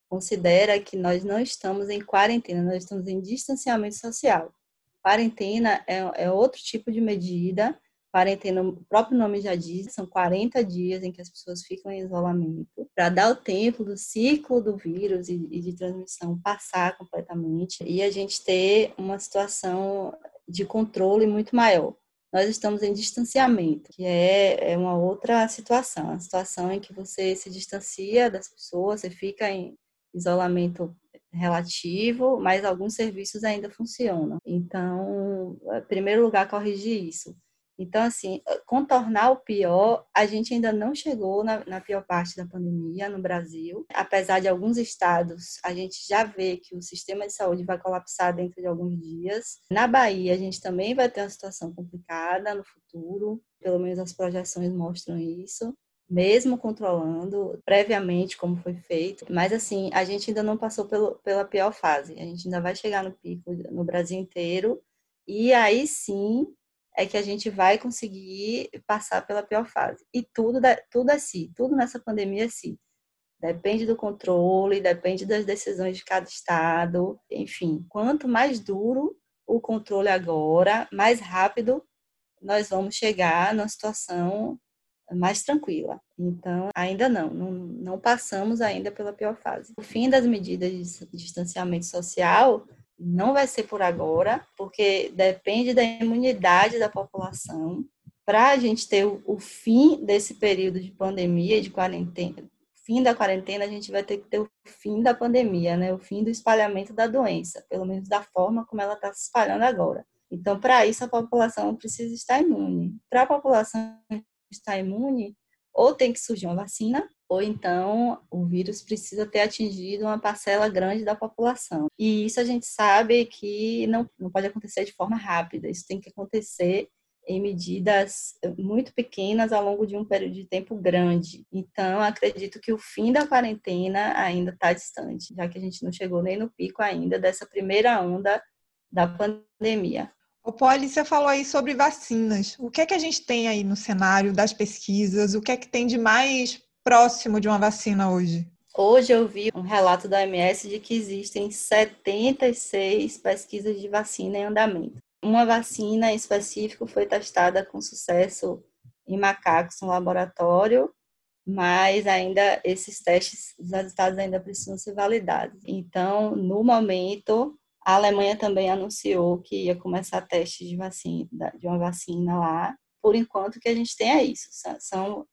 considera que nós não estamos em quarentena, nós estamos em distanciamento social. Quarentena é, é outro tipo de medida Quarentena, o próprio nome já diz, são 40 dias em que as pessoas ficam em isolamento, para dar o tempo do ciclo do vírus e, e de transmissão passar completamente e a gente ter uma situação de controle muito maior nós estamos em distanciamento, que é, é uma outra situação, a situação em que você se distancia das pessoas, você fica em isolamento relativo, mas alguns serviços ainda funcionam. Então, em primeiro lugar, corrigir isso. Então, assim, eh, contornar o pior, a gente ainda não chegou na, na, pior parte da pandemia no Brasil. Apesar de alguns estados, a gente já vê que o sistema de saúde vai colapsar dentro de alguns dias. Na Bahia, a gente também vai ter uma situação complicada no futuro, pelo menos as projeções mostram isso. Mesmo controlando previamente como foi feito, mas assim, a gente ainda não passou pelo, pela pior fase. A gente ainda vai chegar no pico no Brasil inteiro, e aí sim é que a gente vai conseguir passar pela pior fase. E tudo, tudo si, tudo nessa pandemia si. Depende do controle, depende das decisões de cada estado, enfim. Quanto mais duro o controle agora, mais rápido nós vamos chegar numa situação mais tranquila. Então, ainda não, não, não passamos ainda pela pior fase. O fim das medidas de distanciamento social não vai ser por agora, porque depende da imunidade da população. Para a gente ter o, o, fim desse período de pandemia, de quarentena, fim da quarentena, a gente vai ter que ter o fim da pandemia, né? O fim do espalhamento da doença, pelo menos da forma como ela está se espalhando agora. Então, para isso, a população precisa estar imune. Para a população estar imune, ou tem que surgir uma vacina, ou então o vírus precisa ter atingido uma parcela grande da população. E isso a gente sabe que não, não pode acontecer de forma rápida, isso tem que acontecer em medidas muito pequenas ao longo de um período de tempo grande. Então, acredito que o fim da quarentena ainda está distante, já que a gente não chegou nem no pico ainda dessa primeira onda da pandemia. O Poli, você falou aí sobre vacinas. O que é que a gente tem aí no cenário das pesquisas? O que é que tem de mais próximo de uma vacina hoje? Hoje eu vi um relato da OMS de que existem 76 pesquisas de vacina em andamento. Uma vacina em específico foi testada com sucesso em macacos no laboratório, mas ainda esses testes, os resultados ainda precisam ser validados. Então, no momento, a Alemanha também anunciou que ia começar testes de vacina, de uma vacina lá. Por enquanto, o que a gente tem é isso. São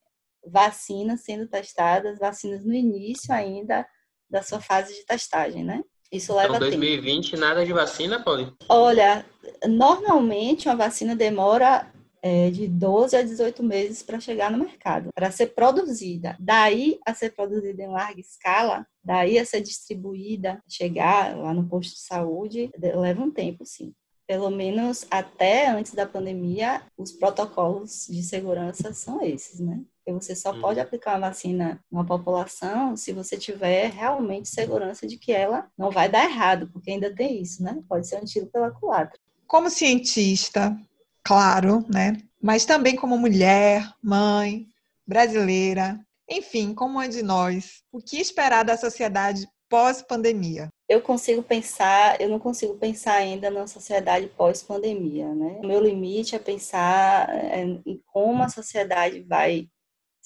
vacinas sendo testadas, vacinas no início ainda da sua fase de testagem, né? Isso leva então, 2020 tempo. nada de vacina, Paulo? Olha, normalmente uma vacina demora é, de 12 a 18 meses para chegar no mercado, para ser produzida. Daí a ser produzida em larga escala, daí a ser distribuída, chegar lá no posto de saúde, leva um tempo, sim. Pelo menos até antes da pandemia, os protocolos de segurança são esses, né? Porque você só pode uhum. aplicar uma vacina numa população se você tiver realmente segurança de que ela não vai dar errado, porque ainda tem isso, né? Pode ser um tiro pela culatra. Como cientista, claro, né? Mas também como mulher, mãe, brasileira, enfim, como uma de nós, o que esperar da sociedade pós-pandemia? Eu consigo pensar, eu não consigo pensar ainda na sociedade pós-pandemia, né? O meu limite é pensar é, em como a sociedade vai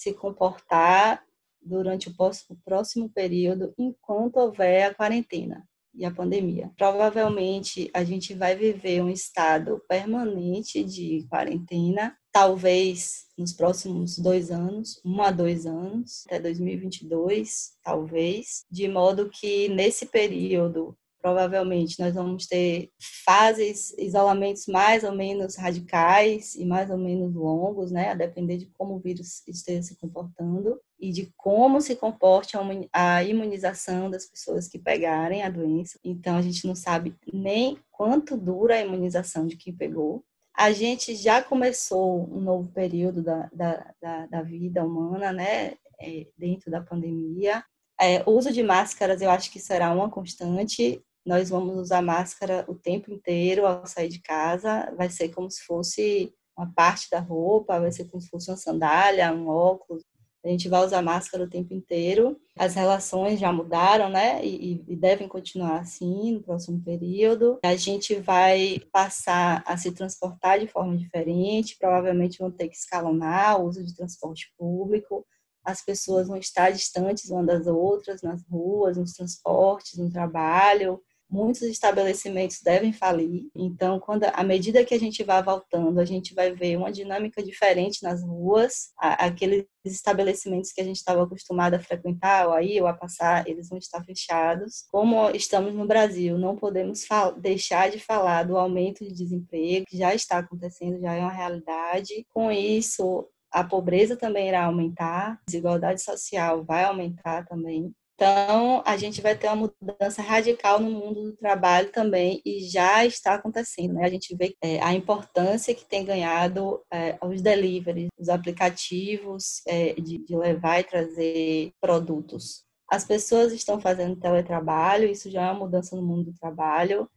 se comportar durante o próximo período enquanto houver a quarentena e a pandemia. Provavelmente a gente vai viver um estado permanente de quarentena, talvez nos próximos dois anos, um a dois anos, até 2022, talvez, de modo que nesse período provavelmente nós vamos ter fases, isolamentos mais ou menos radicais e mais ou menos longos, né, a depender de como o vírus esteja se comportando e de como se comporte a imunização das pessoas que pegarem a doença. Então, a gente não sabe nem quanto dura a imunização de quem pegou. A gente já começou um novo período da, da, da, da vida humana, né, é, dentro da pandemia. É, o uso de máscaras eu acho que será uma constante nós vamos usar máscara o tempo inteiro ao sair de casa, vai ser como se fosse uma parte da roupa, vai ser como se fosse uma sandália, um óculos. A gente vai usar máscara o tempo inteiro. As relações já mudaram, né? E, e, devem continuar assim no próximo período. A gente vai passar a se transportar de forma diferente. Provavelmente vão ter que escalonar o uso de transporte público. As pessoas vão estar distantes umas das outras, nas ruas, nos transportes, no trabalho muitos estabelecimentos devem falir. Então, quando à medida que a gente vai voltando, a gente vai ver uma dinâmica diferente nas ruas. Aqueles estabelecimentos que a gente estava acostumado a frequentar, ou aí ou a passar, eles vão estar fechados. Como estamos no Brasil, não podemos deixar de falar do aumento de desemprego, que já está acontecendo, já é uma realidade. Com isso, a pobreza também irá aumentar, a desigualdade social vai aumentar também. Então, a gente vai ter uma mudança radical no mundo do trabalho também, e já está acontecendo. Né? A gente vê é, a importância que tem ganhado é, os deliveries, os aplicativos é, de, de levar e trazer produtos. As pessoas estão fazendo teletrabalho, isso já é uma mudança no mundo do trabalho.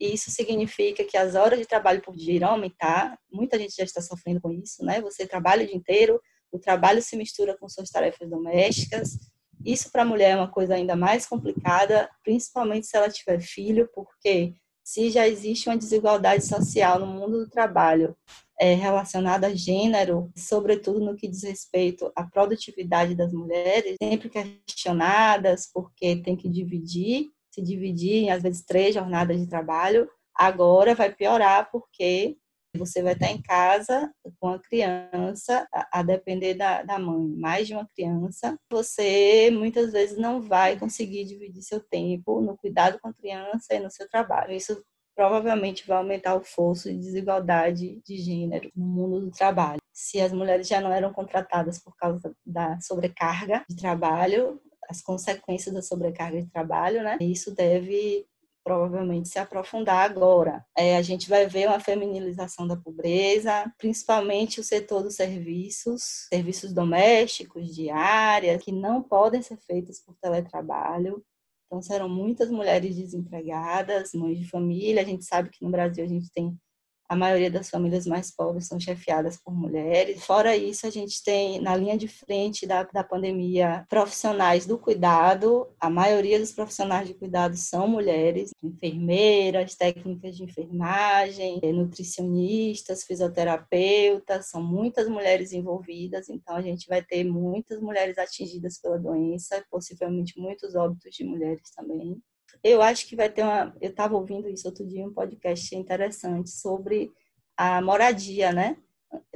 E isso significa que as horas de trabalho por dia irão aumentar. Muita gente já está sofrendo com isso, né? Você trabalha o dia inteiro, o trabalho se mistura com suas tarefas domésticas, isso para a mulher é uma coisa ainda mais complicada, principalmente se ela tiver filho, porque se já existe uma desigualdade social no mundo do trabalho, é, relacionada a gênero, sobretudo no que diz respeito à produtividade das mulheres, sempre questionadas porque tem que dividir, se dividir em às vezes três jornadas de trabalho, agora vai piorar porque você vai estar em casa com a criança, a, depender da, da mãe, mais de uma criança, você muitas vezes não vai conseguir dividir seu tempo no cuidado com a criança e no seu trabalho. Isso provavelmente vai aumentar o fosso de desigualdade de gênero no mundo do trabalho. Se as mulheres já não eram contratadas por causa da sobrecarga de trabalho, as consequências da sobrecarga de trabalho, né? Isso deve provavelmente se aprofundar agora. É, a gente vai ver uma feminilização da pobreza, principalmente o setor dos serviços, serviços domésticos, diárias, que não podem ser feitos por teletrabalho. Então, serão muitas mulheres desempregadas, mães de família. A gente sabe que no Brasil a gente tem a maioria das famílias mais pobres são chefiadas por mulheres. Fora isso, a gente tem na linha de frente da, da pandemia profissionais do cuidado. A maioria dos profissionais de cuidado são mulheres, enfermeiras, técnicas de enfermagem, nutricionistas, fisioterapeutas, são muitas mulheres envolvidas. Então, a gente vai ter muitas mulheres atingidas pela doença, possivelmente muitos óbitos de mulheres também. Eu acho que vai ter uma. Eu estava ouvindo isso outro dia, um podcast interessante sobre a moradia, né?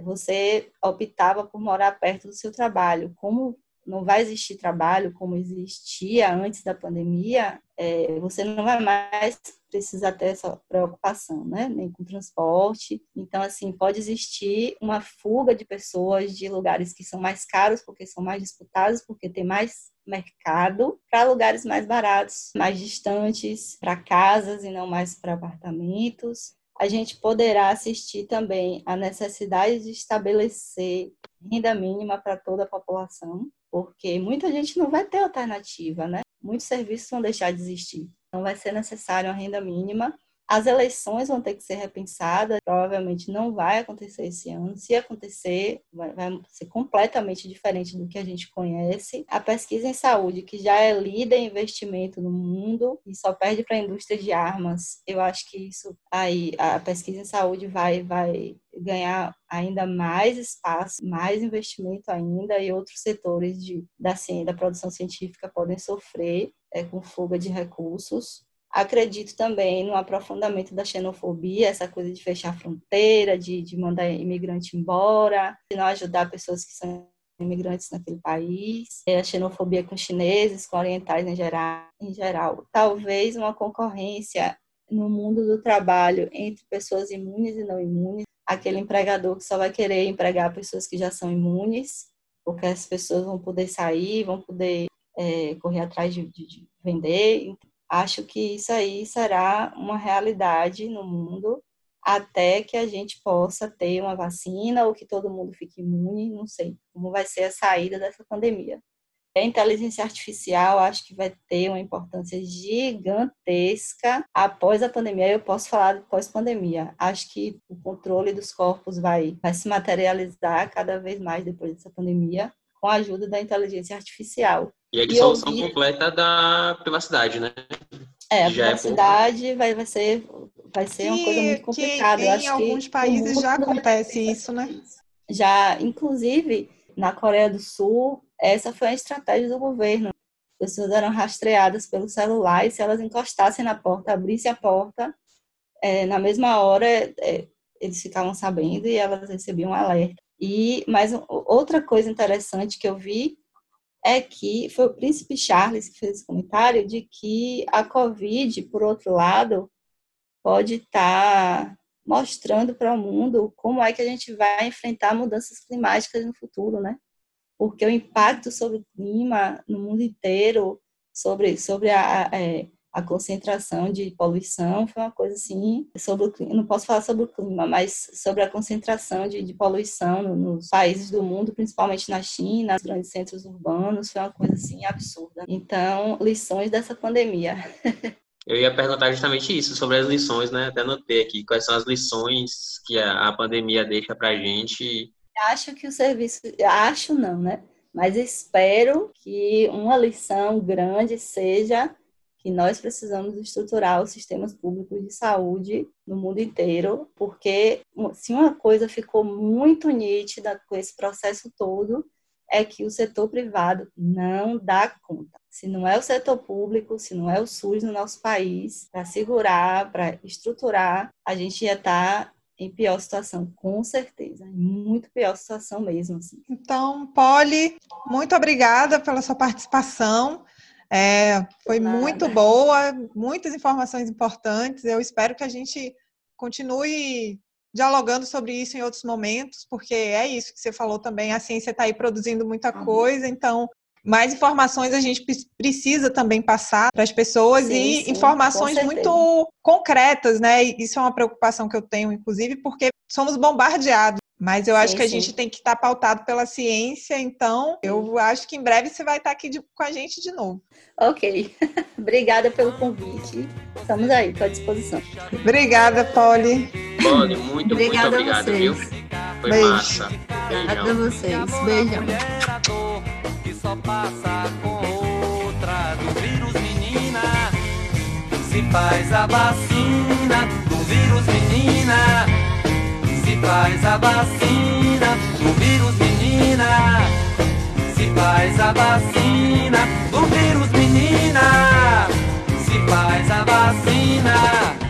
Você optava por morar perto do seu trabalho. Como não vai existir trabalho como existia antes da pandemia, é, você não vai mais precisar ter essa preocupação, né? Nem com transporte. Então, assim, pode existir uma fuga de pessoas de lugares que são mais caros, porque são mais disputados, porque tem mais mercado, para lugares mais baratos, mais distantes, para casas e não mais para apartamentos. A gente poderá assistir também a necessidade de estabelecer renda mínima para toda a população, porque muita gente não vai ter alternativa, né? Muitos serviços vão deixar de existir. Então, vai ser necessário uma renda mínima as eleições vão ter que ser repensadas, provavelmente não vai acontecer esse ano. Se acontecer, vai, ser completamente diferente do que a gente conhece. A pesquisa em saúde, que já é líder em investimento no mundo e só perde para a indústria de armas, eu acho que isso aí, a pesquisa em saúde vai, vai ganhar ainda mais espaço, mais investimento ainda, e outros setores de, da, da produção científica podem sofrer é, com fuga de recursos. Acredito também no aprofundamento da xenofobia, essa coisa de fechar a fronteira, de, de mandar imigrante embora, de não ajudar pessoas que são imigrantes naquele país, é a xenofobia com chineses, com orientais em geral, em geral. Talvez uma concorrência no mundo do trabalho entre pessoas imunes e não imunes, aquele empregador que só vai querer empregar pessoas que já são imunes, porque as pessoas vão poder sair, vão poder é, correr atrás de, de, de vender. Acho que isso aí será uma realidade no mundo até que a gente possa ter uma vacina ou que todo mundo fique imune, não sei como vai ser a saída dessa pandemia. A inteligência artificial acho que vai ter uma importância gigantesca após a pandemia. Eu posso falar de pós-pandemia. Acho que o controle dos corpos vai, vai se materializar cada vez mais depois dessa pandemia com a ajuda da inteligência artificial. E a dissolução vi... completa da privacidade, né? É, a privacidade é vai, vai ser, vai ser que, uma coisa muito complicada. Que em alguns países já acontece isso, né? Já, inclusive, na Coreia do Sul, essa foi a estratégia do governo. As pessoas eram rastreadas pelo celular e se elas encostassem na porta, abrissem a porta, é, na mesma hora é, eles ficavam sabendo e elas recebiam um alerta. E, mas outra coisa interessante que eu vi é que foi o príncipe Charles que fez esse comentário de que a Covid, por outro lado, pode estar tá mostrando para o mundo como é que a gente vai enfrentar mudanças climáticas no futuro, né? Porque o impacto sobre o clima no mundo inteiro, sobre, sobre a, a é, a concentração de poluição foi uma coisa assim, sobre o clima, não posso falar sobre o clima, mas sobre a concentração de, de poluição nos países do mundo, principalmente na China, nos grandes centros urbanos, foi uma coisa assim absurda. Então, lições dessa pandemia. Eu ia perguntar justamente isso, sobre as lições, né? Até anotei aqui, quais são as lições que a, pandemia deixa pra gente. Acho que o serviço, acho não, né? Mas espero que uma lição grande seja que nós precisamos estruturar os sistemas públicos de saúde no mundo inteiro, porque se uma coisa ficou muito nítida com esse processo todo, é que o setor privado não dá conta. Se não é o setor público, se não é o SUS no nosso país, para segurar, para estruturar, a gente ia estar tá em pior situação, com certeza. Muito pior situação mesmo. Assim. Então, Polly, muito obrigada pela sua participação. É, foi Nada. muito boa, muitas informações importantes. Eu espero que a gente continue dialogando sobre isso em outros momentos, porque é isso que você falou também, a ciência está aí produzindo muita coisa, então mais informações a gente precisa também passar para as pessoas sim, e sim, informações muito concretas, né? Isso é uma preocupação que eu tenho, inclusive, porque somos bombardeados. Mas eu sim, acho que a gente tem que estar tá pautado pela ciência, então eu acho que em breve você vai estar tá aqui de, com a gente de novo. Ok. Obrigada pelo convite. Estamos aí, à disposição. Obrigada, Polly. Polly, muito, Obrigada muito obrigado, viu? Foi Beijo. massa. Obrigada a vocês. Beijão só passa com outra do vírus, menina. Se faz a vacina do vírus, menina. Se faz a vacina do vírus, menina. Se faz a vacina do vírus, menina. Se faz a vacina.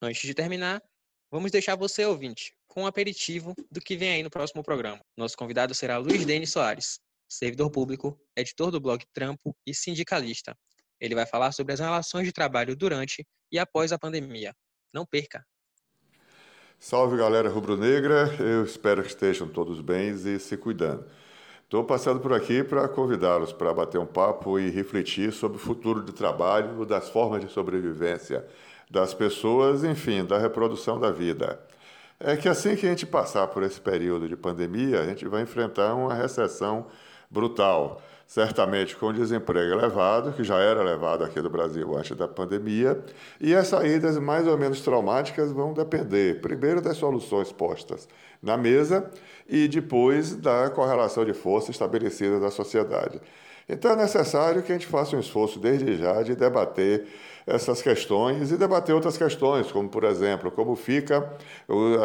Antes de terminar, vamos deixar você, ouvinte, com um aperitivo do que vem aí no próximo programa. Nosso convidado será Luiz Denis Soares, servidor público, editor do blog Trampo e sindicalista. Ele vai falar sobre as relações de trabalho durante e após a pandemia. Não perca! Salve galera rubro-negra, eu espero que estejam todos bem e se cuidando. Estou passando por aqui para convidá-los para bater um papo e refletir sobre o futuro do trabalho, das formas de sobrevivência das pessoas, enfim, da reprodução da vida. É que assim que a gente passar por esse período de pandemia, a gente vai enfrentar uma recessão brutal. Certamente com desemprego elevado, que já era elevado aqui no Brasil antes da pandemia, e as saídas mais ou menos traumáticas vão depender, primeiro, das soluções postas na mesa e depois da correlação de força estabelecida da sociedade. Então é necessário que a gente faça um esforço desde já de debater essas questões e debater outras questões, como, por exemplo, como fica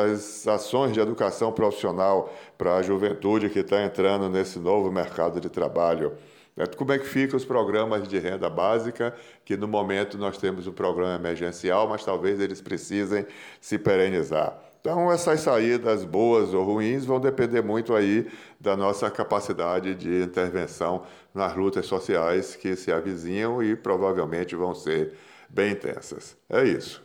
as ações de educação profissional para a juventude que está entrando nesse novo mercado de trabalho. É, como é que ficam os programas de renda básica, que no momento nós temos um programa emergencial, mas talvez eles precisem se perenizar. Então, essas saídas boas ou ruins vão depender muito aí da nossa capacidade de intervenção nas lutas sociais que se avizinham e provavelmente vão ser bem intensas. É isso.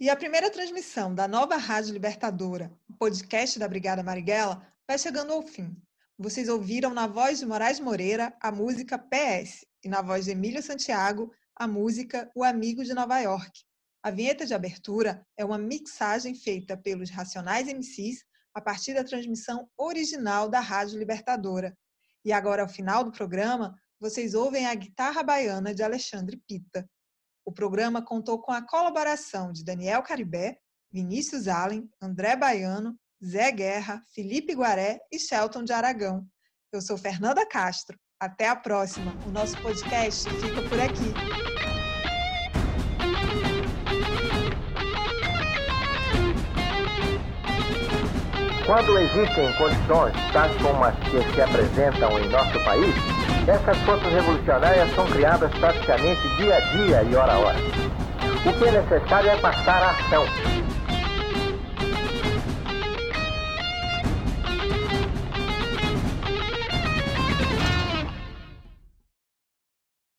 E a primeira transmissão da nova Rádio Libertadora, o podcast da Brigada Marighella, vai chegando ao fim. Vocês ouviram na voz de Moraes Moreira a música PS e na voz de Emílio Santiago a música O Amigo de Nova York. A vinheta de abertura é uma mixagem feita pelos Racionais MCs a partir da transmissão original da Rádio Libertadora. E agora, ao final do programa, vocês ouvem a guitarra baiana de Alexandre Pita. O programa contou com a colaboração de Daniel Caribé, Vinícius Allen, André Baiano, Zé Guerra, Felipe Guaré e Shelton de Aragão. Eu sou Fernanda Castro. Até a próxima. O nosso podcast fica por aqui. Quando existem condições, tais como as que se apresentam em nosso país, essas forças revolucionárias são criadas praticamente dia a dia e hora a hora. O que é necessário é passar a ação